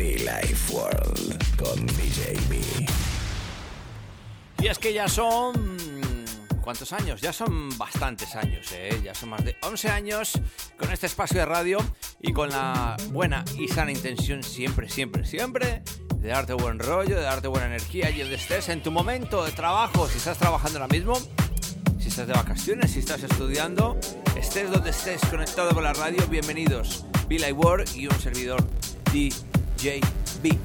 Be Life World con DJ. Y es que ya son... ¿Cuántos años? Ya son bastantes años, ¿eh? Ya son más de 11 años con este espacio de radio y con la buena y sana intención siempre, siempre, siempre de darte buen rollo, de darte buena energía y donde estés en tu momento de trabajo, si estás trabajando ahora mismo, si estás de vacaciones, si estás estudiando, estés donde estés conectado con la radio, bienvenidos. Bill Ward y un servidor DJB.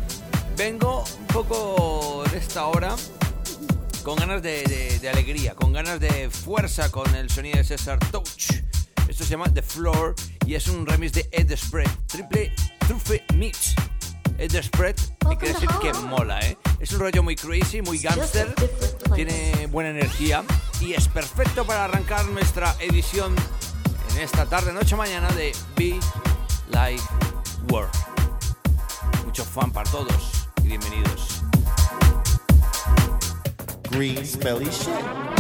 Vengo un poco en esta hora con ganas de, de- de alegría, con ganas de fuerza con el sonido de César Touch. Esto se llama The Floor y es un remix de Ed Spread, triple trufe mix. Ed Spread, hay que decir que mola, ¿eh? Es un rollo muy crazy, muy gangster, tiene buena energía y es perfecto para arrancar nuestra edición en esta tarde, noche, mañana de Be Live World. Mucho fan para todos y bienvenidos. green smelly shit.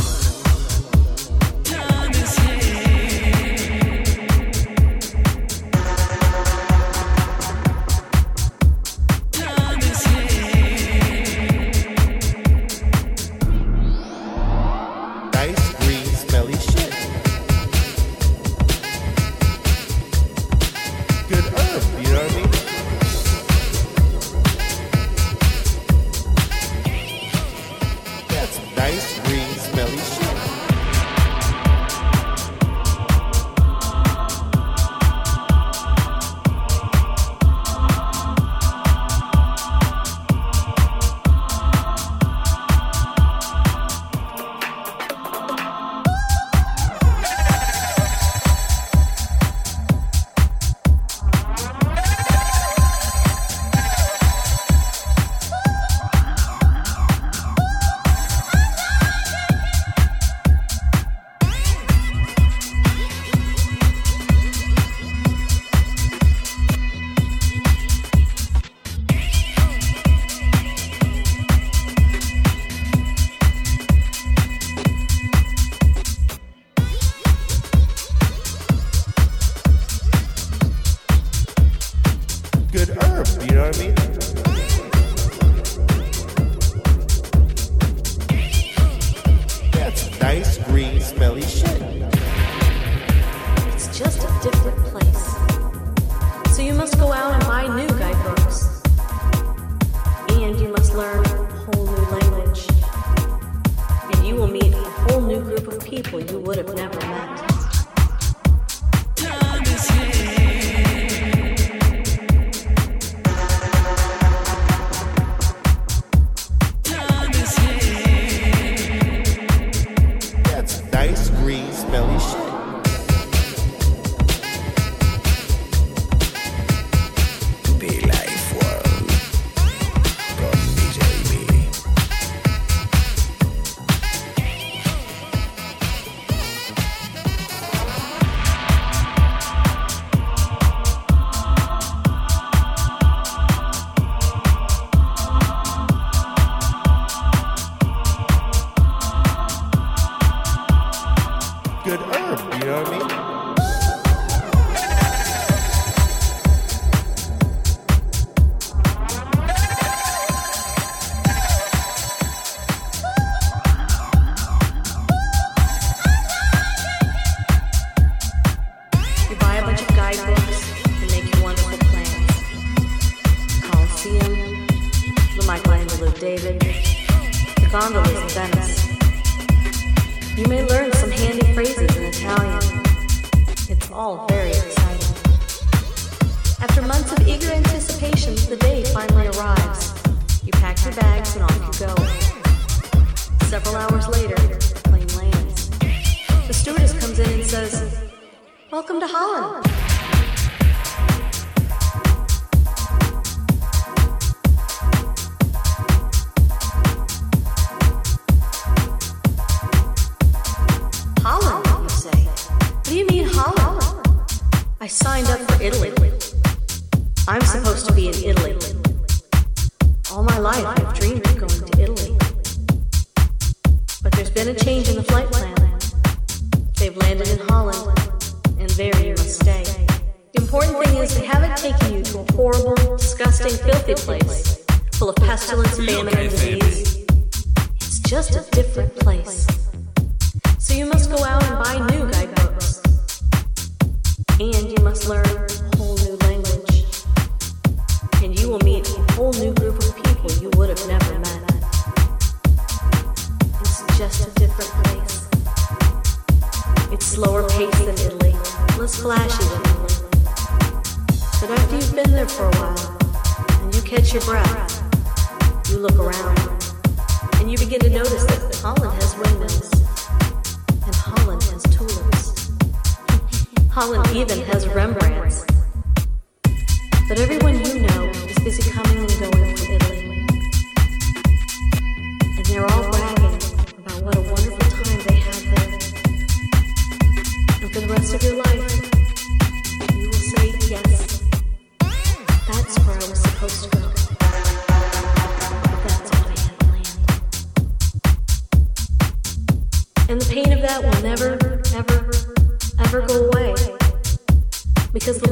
Place full of pestilence, famine, and disease. It's just a different place. So you must go out and buy new guidebooks. And you must learn a whole new language. And you will meet a whole new group of people you would have never met. It's just a different place. It's slower paced than Italy, less flashy than Italy. But after you've been there for a while, catch your breath, you look around, and you begin to notice that Holland has windmills, and Holland has tulips. Holland even has Rembrandts. But everyone you know is busy coming and going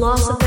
philosophy.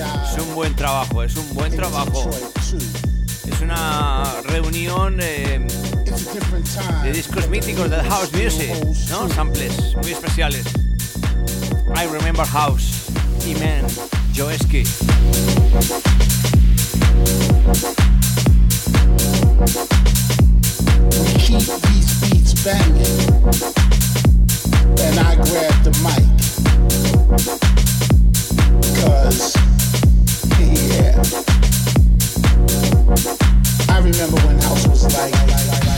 Es un buen trabajo, es un buen trabajo. Es una reunión eh, de discos míticos del house music, ¿no? Samples muy especiales. I Remember House, Iman, Joeski. And I grab the mic. I remember when house was like.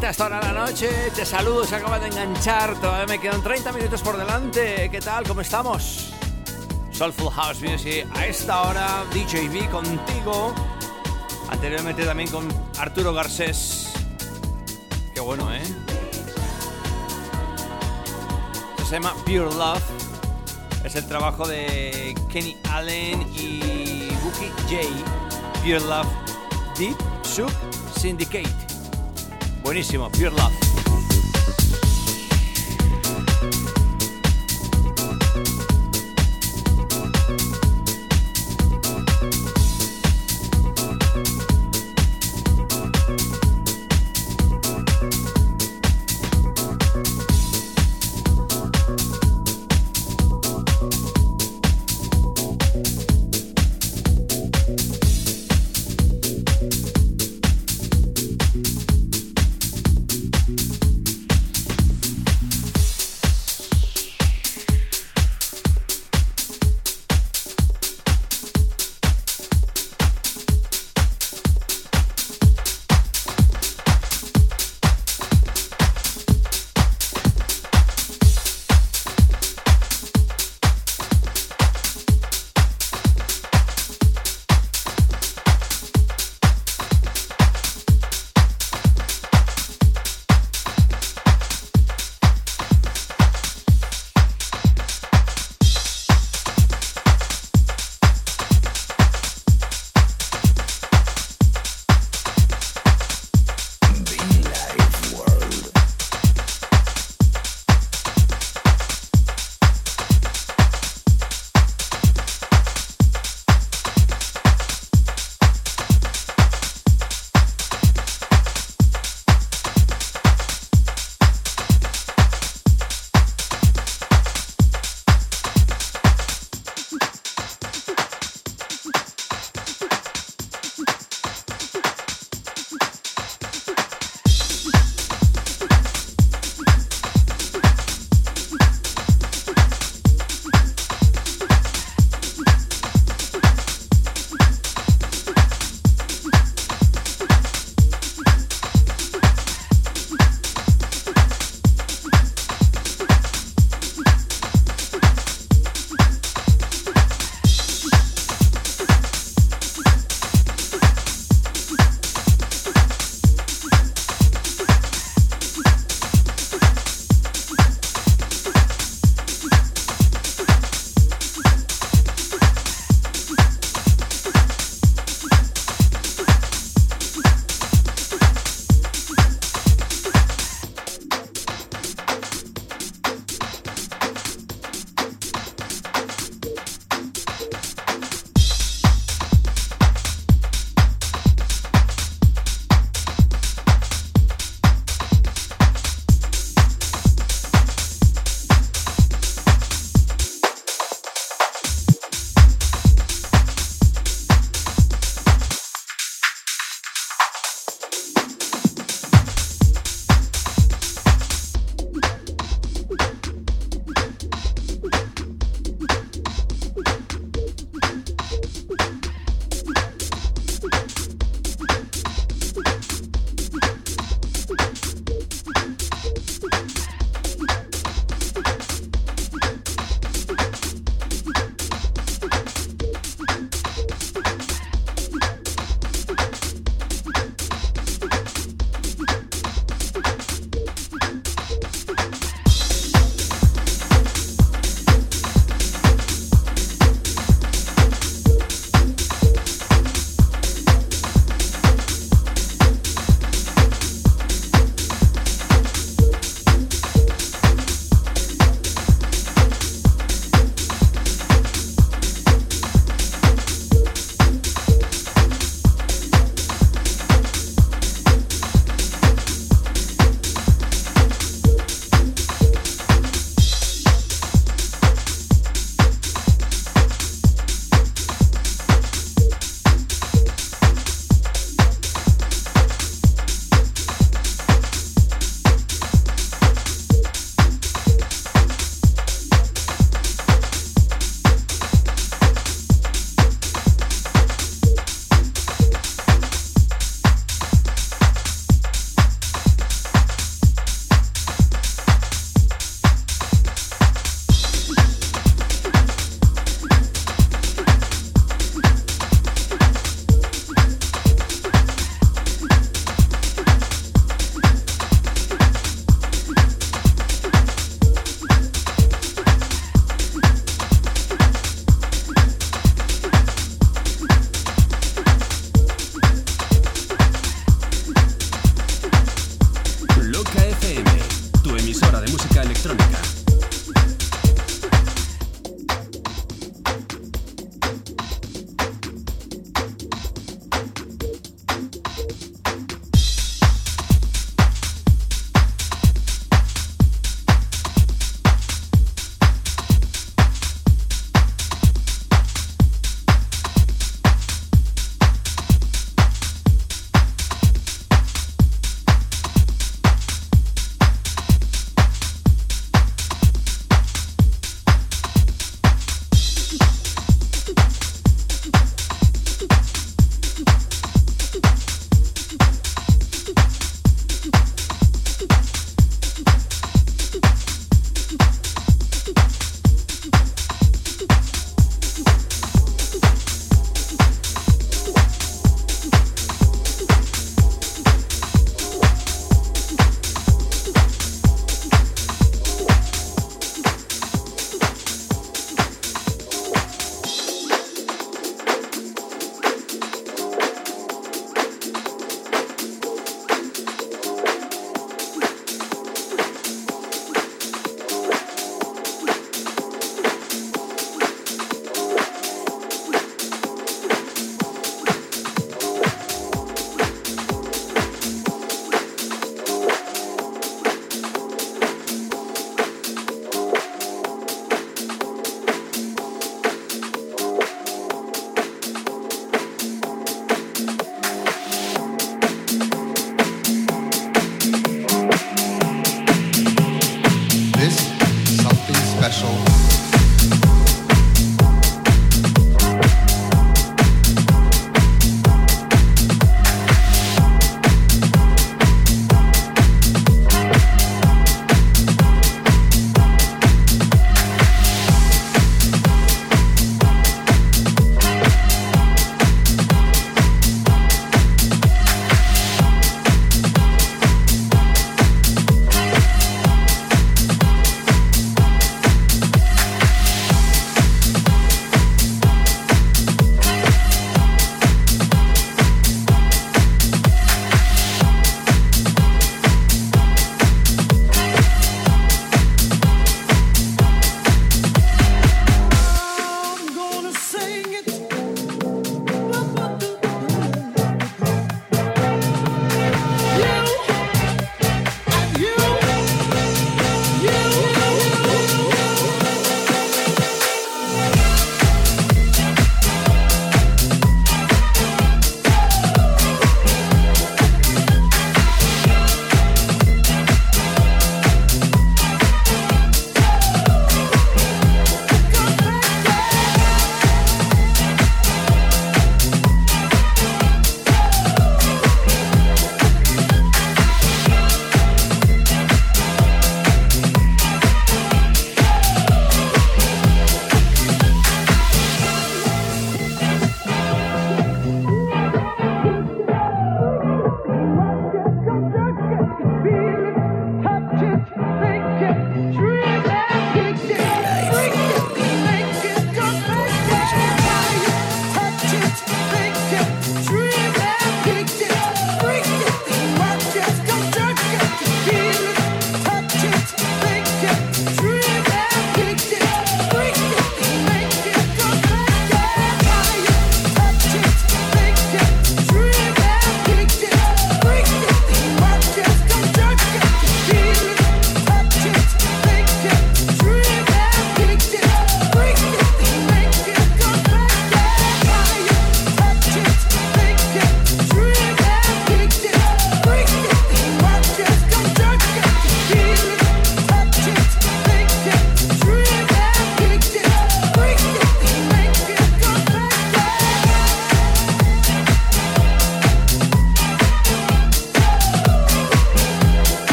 Elegante hasta ahora la noche. Te saludo, se acaba de enganchar. Todavía me quedan 30 minutos por delante. ¿Qué tal? ¿Cómo estamos? Soulful House Music. A esta hora, DJB contigo. Anteriormente también con Arturo Garcés. Qué bueno, ¿eh? Se llama Pure Love. Es el trabajo de Kenny Allen y Bookie J. Pure Love Deep Sub Syndicate. Buenísimo, Pure Love.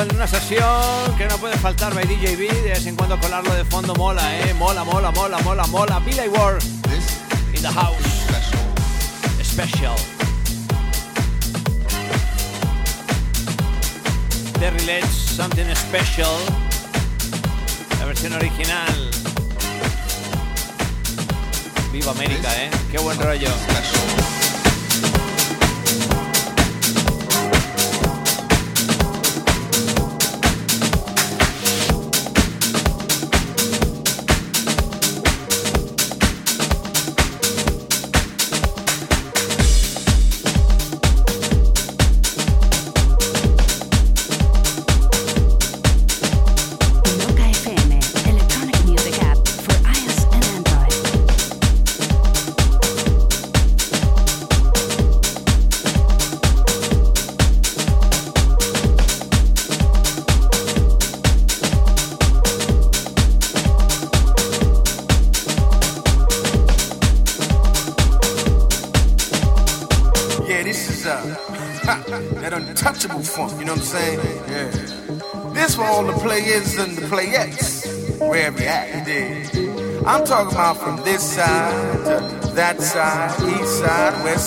En una sesión que no puede faltar by DJB. De vez en cuando colarlo de fondo mola, eh. Mola, mola, mola, mola, mola. Billy Ward in the house. Special. Terry Let's Something Special. La versión original. Viva América, eh. Qué buen rollo.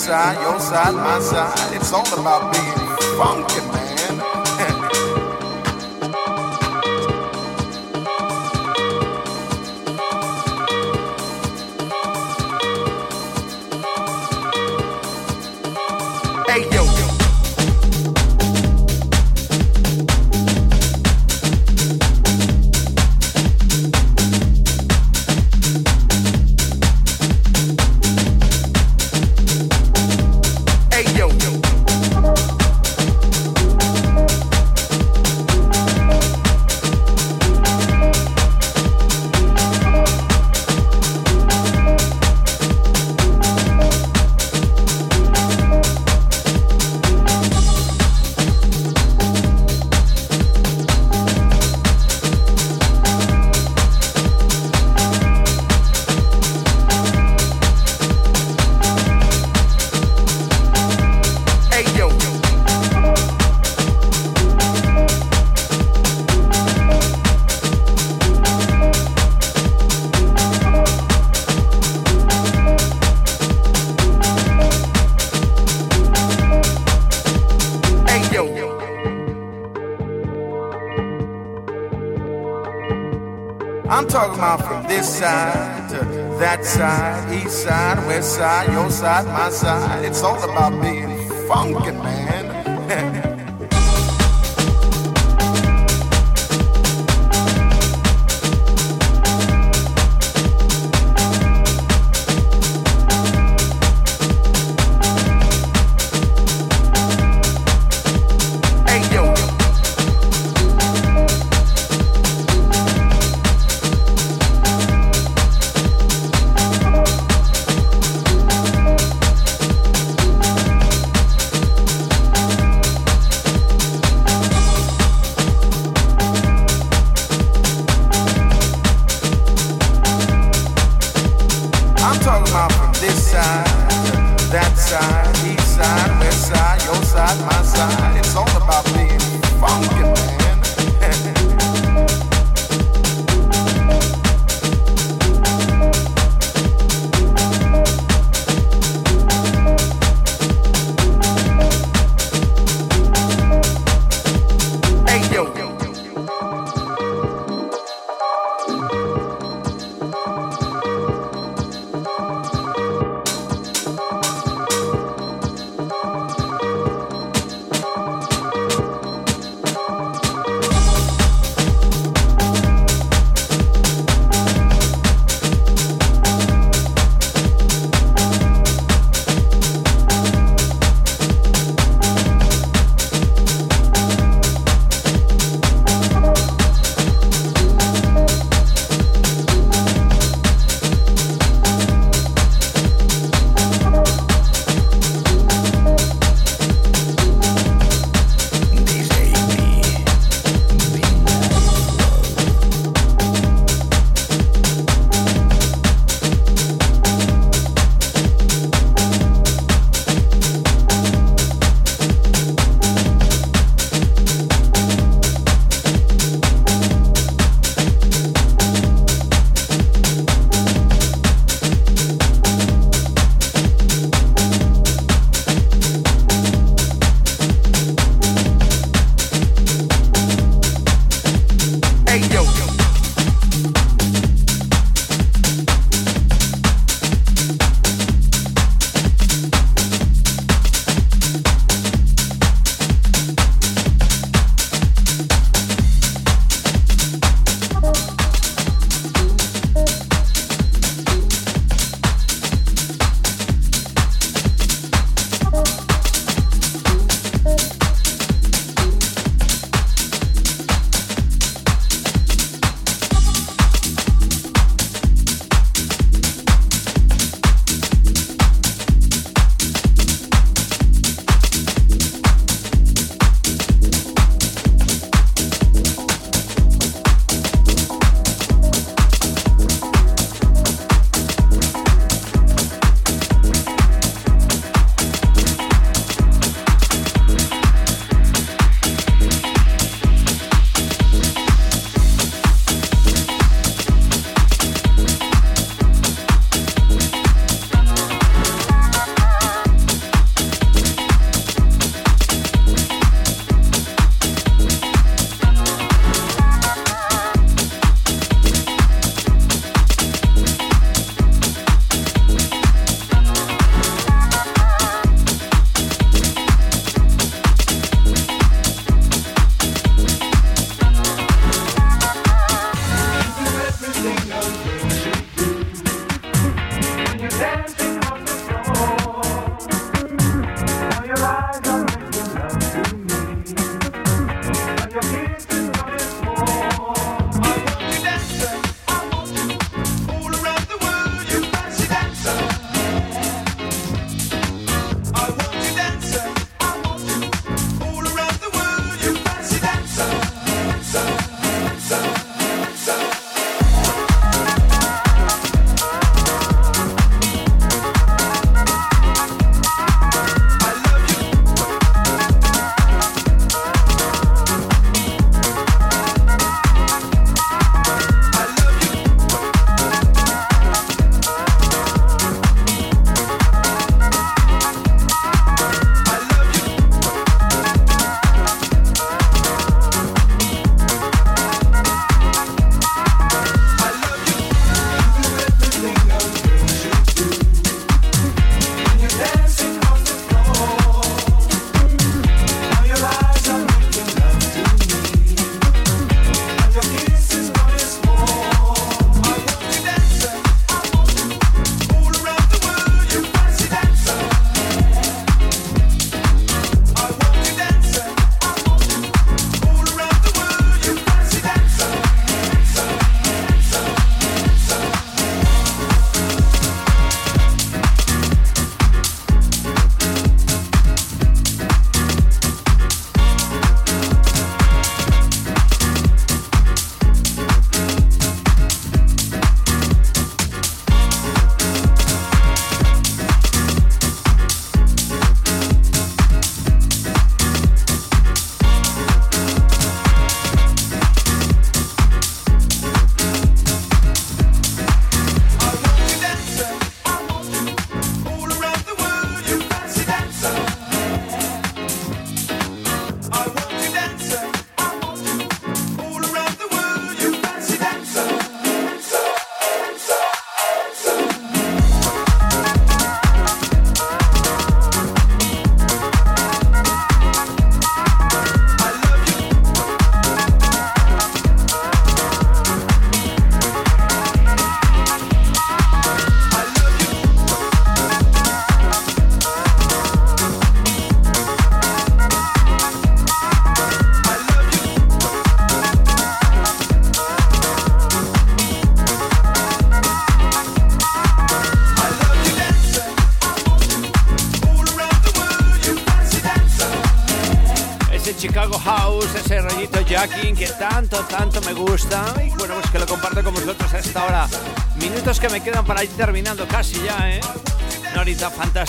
Side, your side, my side. It's all about being funky, man. hey, yo. My side. It's all about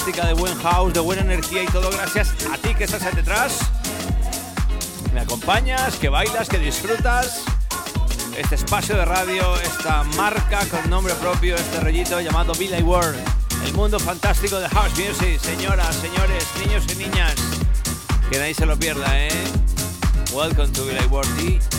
fantástica de buen house, de buena energía y todo gracias a ti que estás ahí detrás. Me acompañas, que bailas, que disfrutas. Este espacio de radio, esta marca con nombre propio, este rollito llamado Billy World. El mundo fantástico de House Music, señoras, señores, niños y niñas. Que nadie se lo pierda, ¿eh? Welcome to Billy World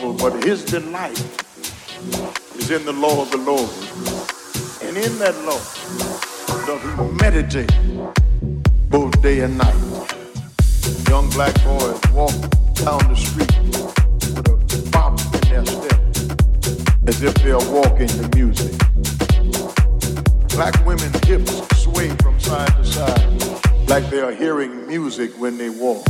scornful, but his delight is in the law of the Lord. And in that law does he meditate both day and night. Young black boys walk down the street with a bop in their step as if they're walking to music. Black women's hips sway from side to side like they are hearing music when they walk.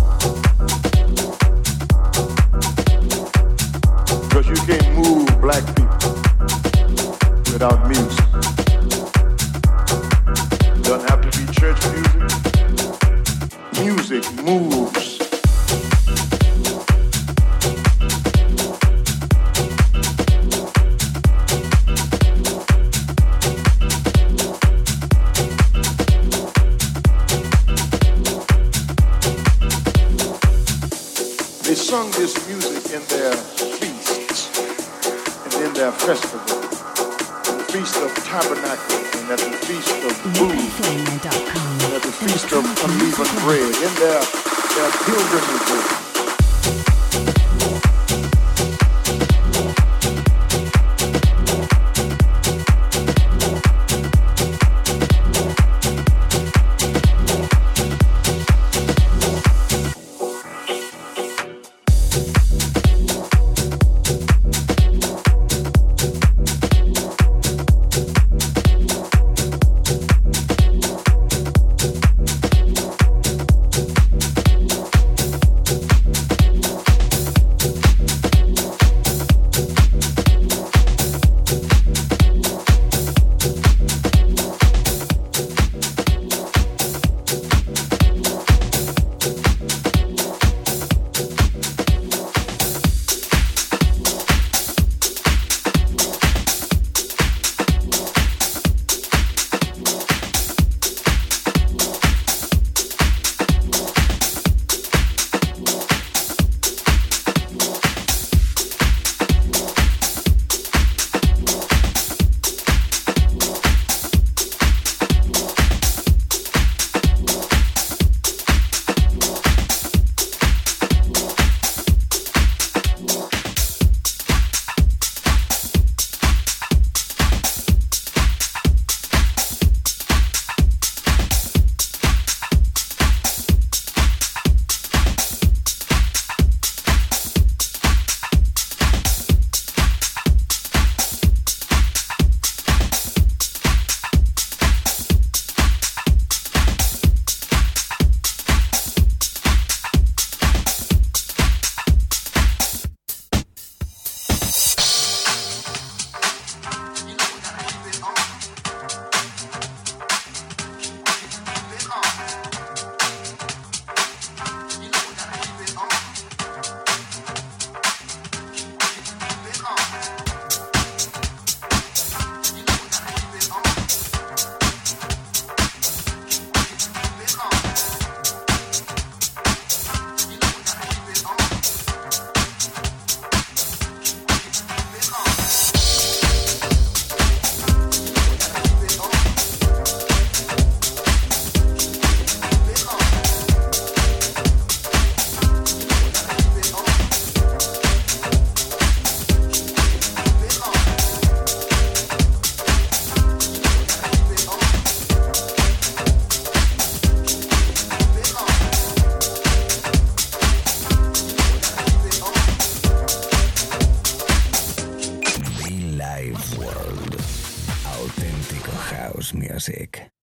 Because you can't move black people without music. Doesn't have to be church music. Music moves. In. The Feast of Tabernacles and at the Feast of Booths and at the Feast of Unleavened Bread in their, their pilgrimages.